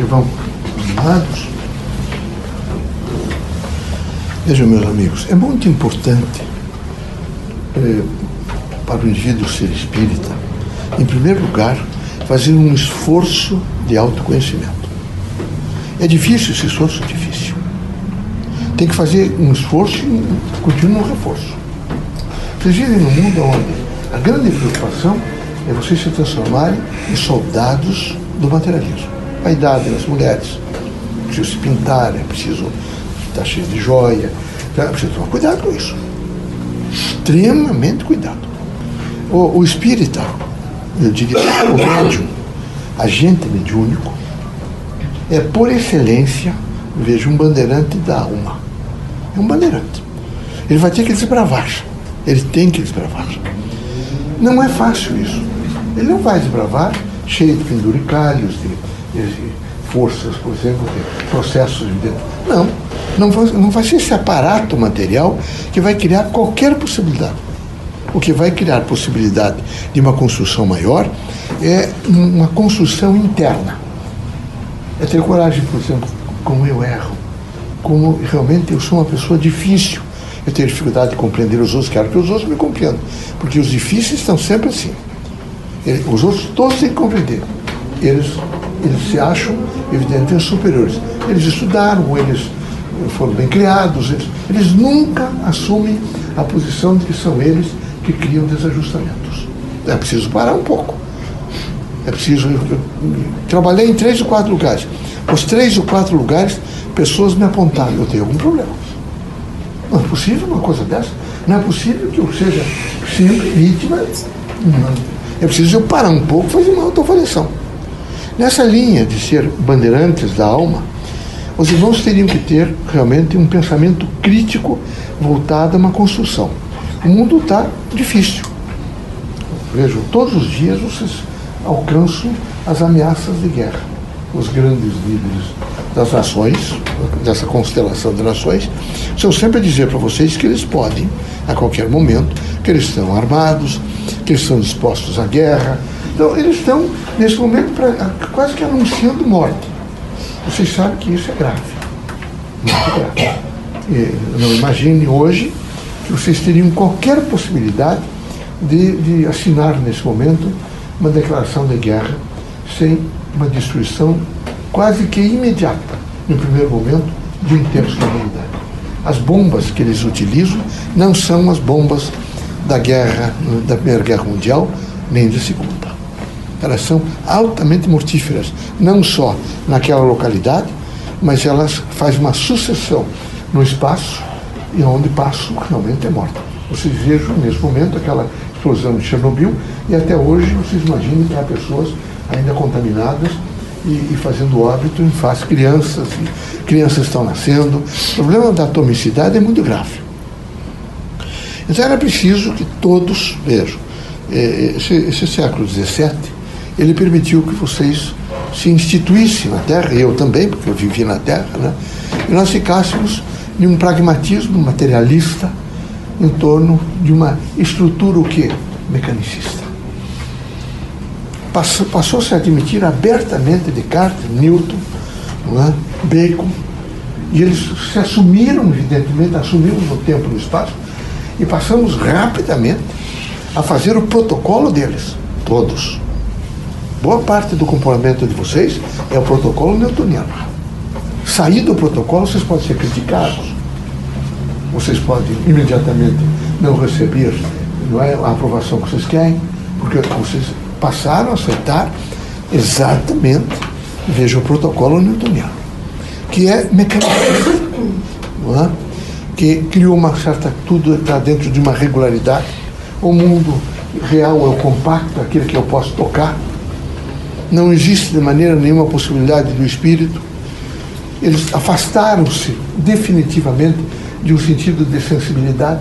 que vão amados. Vejam, meus amigos, é muito importante eh, para o indivíduo ser espírita, em primeiro lugar, fazer um esforço de autoconhecimento. É difícil esse esforço? Difícil. Tem que fazer um esforço e um reforço. Vocês vivem num mundo onde a grande preocupação é vocês se transformarem em soldados do materialismo. Vaidade nas mulheres. É preciso se pintar, é preciso estar cheio de joia. É preciso tomar cuidado com isso. Extremamente cuidado. O, o espírita, eu diria, o médium, agente mediúnico, é por excelência, veja, um bandeirante da alma. É um bandeirante. Ele vai ter que desbravar. Ele tem que desbravar. Não é fácil isso. Ele não vai desbravar cheio de penduricalhos, de forças, por exemplo, processos de dentro. Não. Não vai, não vai ser esse aparato material que vai criar qualquer possibilidade. O que vai criar possibilidade de uma construção maior é uma construção interna. É ter coragem, por exemplo, como eu erro, como realmente eu sou uma pessoa difícil eu tenho dificuldade de compreender os outros, quero que os outros me compreendam. Porque os difíceis estão sempre assim. os outros todos têm que compreender. Eles, eles se acham, evidentemente, superiores. Eles estudaram, eles foram bem criados, eles, eles nunca assumem a posição de que são eles que criam desajustamentos. É preciso parar um pouco. É preciso. Trabalhei em três ou quatro lugares. Os três ou quatro lugares, pessoas me apontaram: eu tenho algum problema. Não é possível uma coisa dessa. Não é possível que eu seja sempre vítima. Não. É preciso eu parar um pouco e fazer uma autoavaliação. Nessa linha de ser bandeirantes da alma, os irmãos teriam que ter realmente um pensamento crítico voltado a uma construção. O mundo está difícil. Vejam, todos os dias vocês alcançam as ameaças de guerra. Os grandes líderes das nações, dessa constelação de nações, são sempre a dizer para vocês que eles podem, a qualquer momento, que eles estão armados, que eles estão dispostos à guerra. Então, eles estão, nesse momento, pra, quase que anunciando morte. Vocês sabem que isso é grave. Muito grave. E não imagine hoje que vocês teriam qualquer possibilidade de, de assinar, nesse momento, uma declaração de guerra sem uma destruição quase que imediata, no primeiro momento, de um terço da humanidade. As bombas que eles utilizam não são as bombas da guerra, da Primeira Guerra Mundial, nem da Segunda. Elas são altamente mortíferas, não só naquela localidade, mas elas fazem uma sucessão no espaço e onde passo realmente é morte. Vocês vejam nesse momento aquela explosão de Chernobyl e até hoje vocês imaginem que há pessoas ainda contaminadas e, e fazendo óbito em face crianças, crianças estão nascendo. O problema da atomicidade é muito grave. Então era preciso que todos, vejam, é, esse, esse século XVII, ele permitiu que vocês se instituíssem na Terra, e eu também, porque eu vivi na Terra, né? e nós ficássemos em um pragmatismo materialista em torno de uma estrutura o quê? Mecanicista passou-se a admitir abertamente Descartes, Newton, é? Bacon, e eles se assumiram, evidentemente, assumimos no tempo e no espaço, e passamos rapidamente a fazer o protocolo deles, todos. Boa parte do comportamento de vocês é o protocolo newtoniano. Sair do protocolo, vocês podem ser criticados, vocês podem imediatamente não receber não é, a aprovação que vocês querem, porque vocês passaram a aceitar exatamente, veja o protocolo newtoniano, que é mecanicista, é? que criou uma certa. tudo está dentro de uma regularidade. O mundo real é o compacto, aquele que eu posso tocar. Não existe de maneira nenhuma possibilidade do espírito. Eles afastaram-se definitivamente de um sentido de sensibilidade.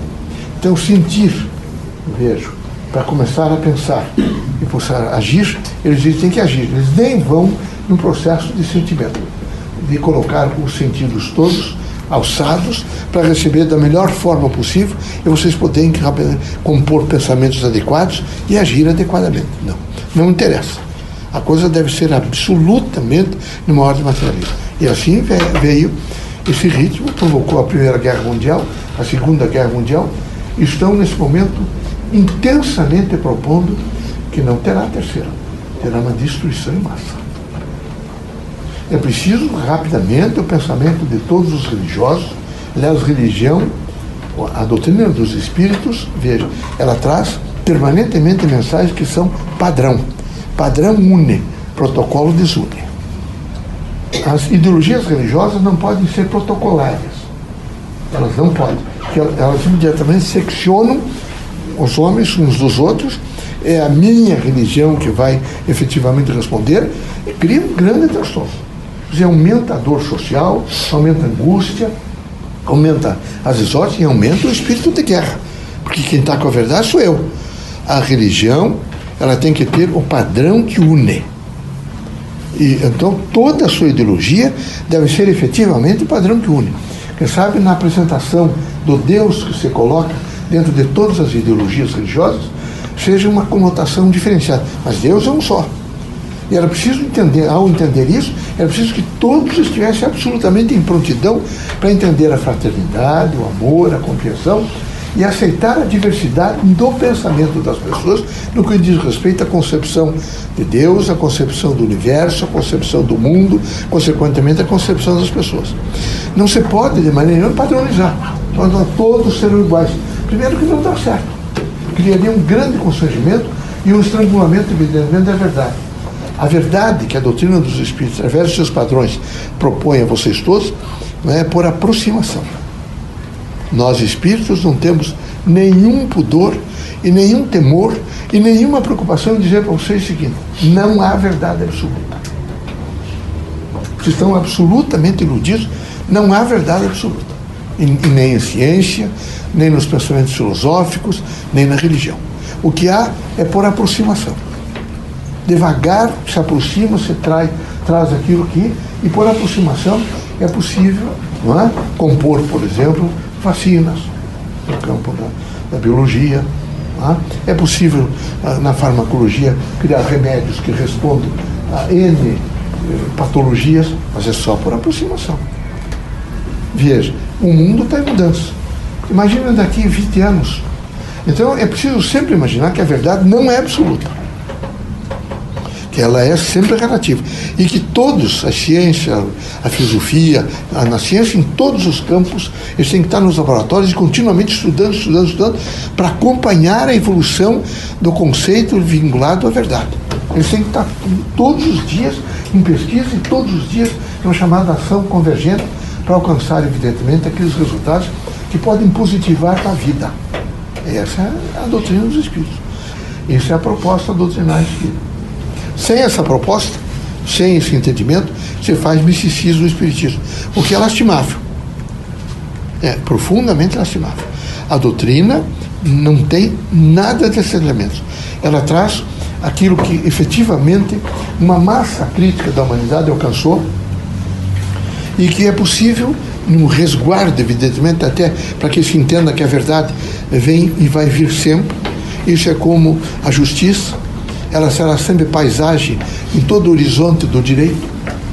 Então, sentir, vejo, para começar a pensar e possar agir, eles dizem que agir. Eles nem vão no processo de sentimento, de colocar os sentidos todos alçados para receber da melhor forma possível e vocês poderem compor pensamentos adequados e agir adequadamente. Não, não interessa. A coisa deve ser absolutamente numa ordem materialista. E assim veio esse ritmo, provocou a Primeira Guerra Mundial, a Segunda Guerra Mundial, e estão nesse momento intensamente propondo que não terá terceira, terá uma destruição em massa. É preciso rapidamente o pensamento de todos os religiosos, aliás, religião, a doutrina dos espíritos, veja, ela traz permanentemente mensagens que são padrão. Padrão une, protocolo desune. As ideologias religiosas não podem ser protocolárias. Elas não podem. Elas imediatamente seccionam os homens uns dos outros. É a minha religião que vai efetivamente responder. E cria um grande transtorno. Quer aumenta a dor social, aumenta a angústia, aumenta as exóticas e aumenta o espírito de guerra. Porque quem está com a verdade sou eu. A religião, ela tem que ter o padrão que une. E, então, toda a sua ideologia deve ser efetivamente o padrão que une. Quem sabe, na apresentação do Deus que se coloca dentro de todas as ideologias religiosas, seja uma conotação diferenciada. Mas Deus é um só. E era preciso entender, ao entender isso, era preciso que todos estivessem absolutamente em prontidão para entender a fraternidade, o amor, a compreensão e aceitar a diversidade do pensamento das pessoas no que diz respeito à concepção de Deus, à concepção do universo, à concepção do mundo, consequentemente à concepção das pessoas. Não se pode, de maneira nenhuma, padronizar. Então, todos serão iguais. Primeiro que não dá certo. Criaria um grande constrangimento e um estrangulamento, evidentemente, da verdade. A verdade que a doutrina dos espíritos, através dos seus padrões, propõe a vocês todos, é por aproximação. Nós espíritos não temos nenhum pudor e nenhum temor e nenhuma preocupação em dizer para vocês o seguinte: não há verdade absoluta. Vocês estão absolutamente iludidos, não há verdade absoluta. E, e nem em ciência, nem nos pensamentos filosóficos, nem na religião. O que há é por aproximação devagar se aproxima, se traz, traz aquilo que, e por aproximação é possível é? compor, por exemplo, vacinas no campo da, da biologia. É? é possível, ah, na farmacologia, criar remédios que respondam a N eh, patologias, mas é só por aproximação. Veja, o mundo está em mudança. Imagina daqui 20 anos. Então é preciso sempre imaginar que a verdade não é absoluta ela é sempre relativa. E que todos, a ciência, a filosofia, a, na ciência, em todos os campos, eles têm que estar nos laboratórios continuamente estudando, estudando, estudando, para acompanhar a evolução do conceito vinculado à verdade. Eles têm que estar todos os dias em pesquisa e todos os dias em uma chamada ação convergente para alcançar, evidentemente, aqueles resultados que podem positivar a vida. Essa é a doutrina dos Espíritos. Essa é a proposta doutrinária espírita. Sem essa proposta, sem esse entendimento, você faz misticismo no espiritismo, o que é lastimável. É profundamente lastimável. A doutrina não tem nada desses elementos. Ela traz aquilo que efetivamente uma massa crítica da humanidade alcançou e que é possível, num resguardo, evidentemente, até para que se entenda que a verdade vem e vai vir sempre. Isso é como a justiça, ela será sempre paisagem em todo o horizonte do direito.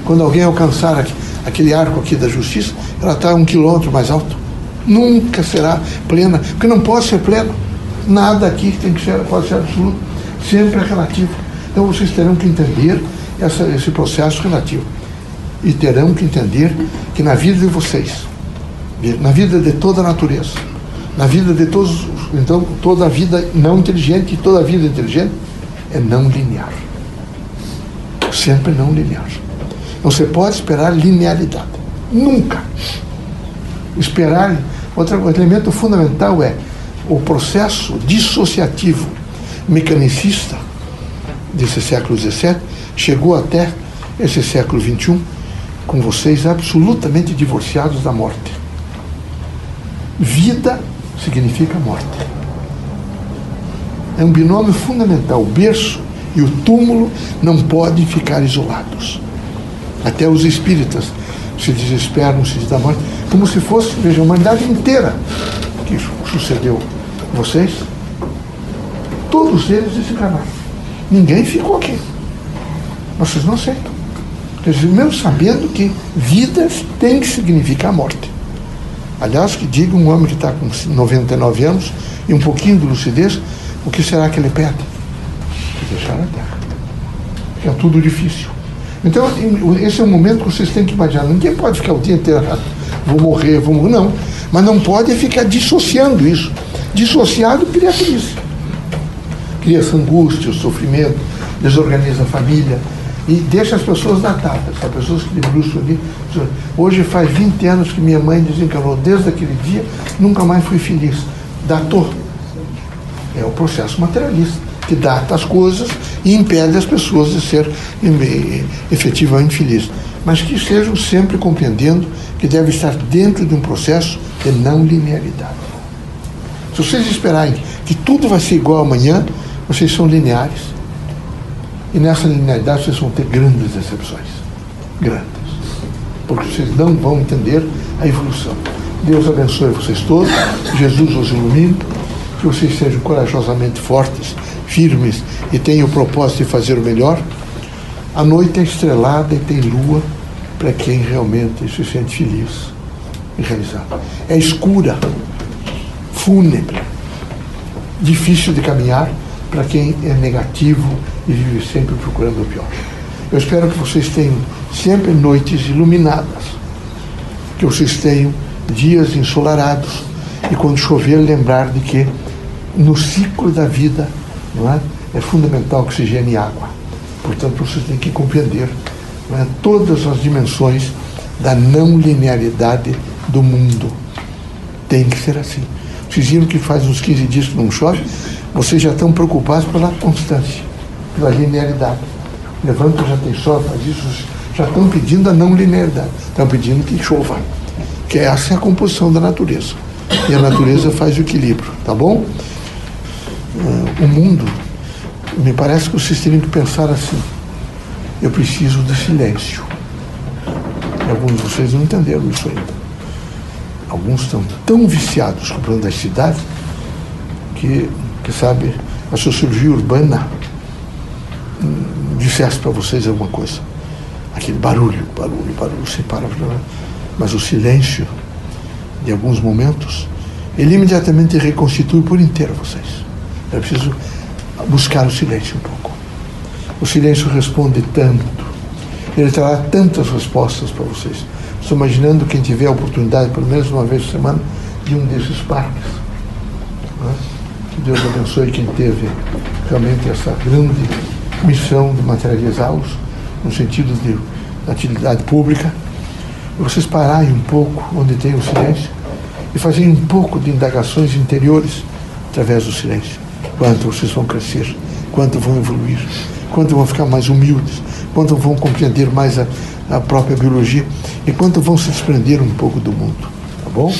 Quando alguém alcançar aquele arco aqui da justiça, ela está um quilômetro mais alto. Nunca será plena, porque não pode ser plena. Nada aqui tem que ser, pode ser absoluto. Sempre é relativo. Então vocês terão que entender essa, esse processo relativo. E terão que entender que na vida de vocês, na vida de toda a natureza, na vida de todos, então toda a vida não inteligente e toda a vida inteligente, é não linear. Sempre não linear. Não se pode esperar linearidade. Nunca. Esperar. Outro elemento fundamental é o processo dissociativo mecanicista desse século XVII chegou até esse século XXI com vocês absolutamente divorciados da morte. Vida significa morte é um binômio fundamental. O berço e o túmulo não podem ficar isolados. Até os espíritas se desesperam, se da morte, como se fosse, veja, a humanidade inteira que sucedeu vocês, todos eles desencarnaram. Ninguém ficou aqui. Vocês não aceitam. Mesmo sabendo que vidas têm que significar morte. Aliás, que diga um homem que está com 99 anos e um pouquinho de lucidez, o que será que ele pede? Deixar a terra. É tudo difícil. Então, esse é o momento que vocês têm que imaginar. Ninguém pode ficar o dia inteiro, vou morrer, vou morrer. Não. Mas não pode ficar dissociando isso. Dissociado cria crise. Cria essa angústia, o sofrimento, desorganiza a família e deixa as pessoas datadas. As pessoas que debruçam ali. Hoje faz 20 anos que minha mãe desencarnou. Desde aquele dia, nunca mais fui feliz. Datou. É o processo materialista que data as coisas e impede as pessoas de ser efetivamente felizes. Mas que estejam sempre compreendendo que deve estar dentro de um processo de não linearidade. Se vocês esperarem que tudo vai ser igual amanhã, vocês são lineares. E nessa linearidade vocês vão ter grandes decepções. Grandes. Porque vocês não vão entender a evolução. Deus abençoe vocês todos. Jesus os ilumine. Que vocês sejam corajosamente fortes firmes e têm o propósito de fazer o melhor. A noite é estrelada e tem lua para quem realmente se sente feliz e realizado. É escura, fúnebre, difícil de caminhar para quem é negativo e vive sempre procurando o pior. Eu espero que vocês tenham sempre noites iluminadas, que vocês tenham dias ensolarados e quando chover lembrar de que no ciclo da vida não é? é fundamental oxigênio e água. Portanto, vocês têm que compreender é? todas as dimensões da não linearidade do mundo. Tem que ser assim. Vocês viram que faz uns 15 dias que não chove, vocês já estão preocupados pela constância, pela linearidade. Levanta, já tem sol, faz isso, já estão pedindo a não linearidade. Estão pedindo que chova. Que essa é a composição da natureza. E a natureza faz o equilíbrio, tá bom? Uh, o mundo, me parece que vocês teriam que pensar assim: eu preciso de silêncio. Alguns de vocês não entenderam isso ainda. Alguns estão tão viciados com o plano das cidades que, que sabe, a sociologia urbana hum, dissesse para vocês alguma coisa. Aquele barulho, barulho, barulho, sem parar. Mas o silêncio, de alguns momentos, ele imediatamente reconstitui por inteiro vocês. É preciso buscar o silêncio um pouco. O silêncio responde tanto. Ele trará tantas respostas para vocês. Estou imaginando quem tiver a oportunidade, pelo menos uma vez por semana, de um desses parques. É? Que Deus abençoe quem teve realmente essa grande missão de materializá-los, no sentido de atividade pública. Vocês pararem um pouco onde tem o silêncio e fazerem um pouco de indagações interiores através do silêncio quanto vocês vão crescer, quanto vão evoluir, quanto vão ficar mais humildes, quanto vão compreender mais a, a própria biologia e quanto vão se desprender um pouco do mundo. Tá bom?